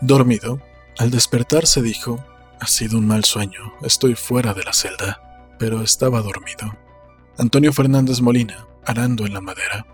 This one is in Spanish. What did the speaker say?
Dormido, al despertarse dijo, ha sido un mal sueño, estoy fuera de la celda, pero estaba dormido. Antonio Fernández Molina, arando en la madera.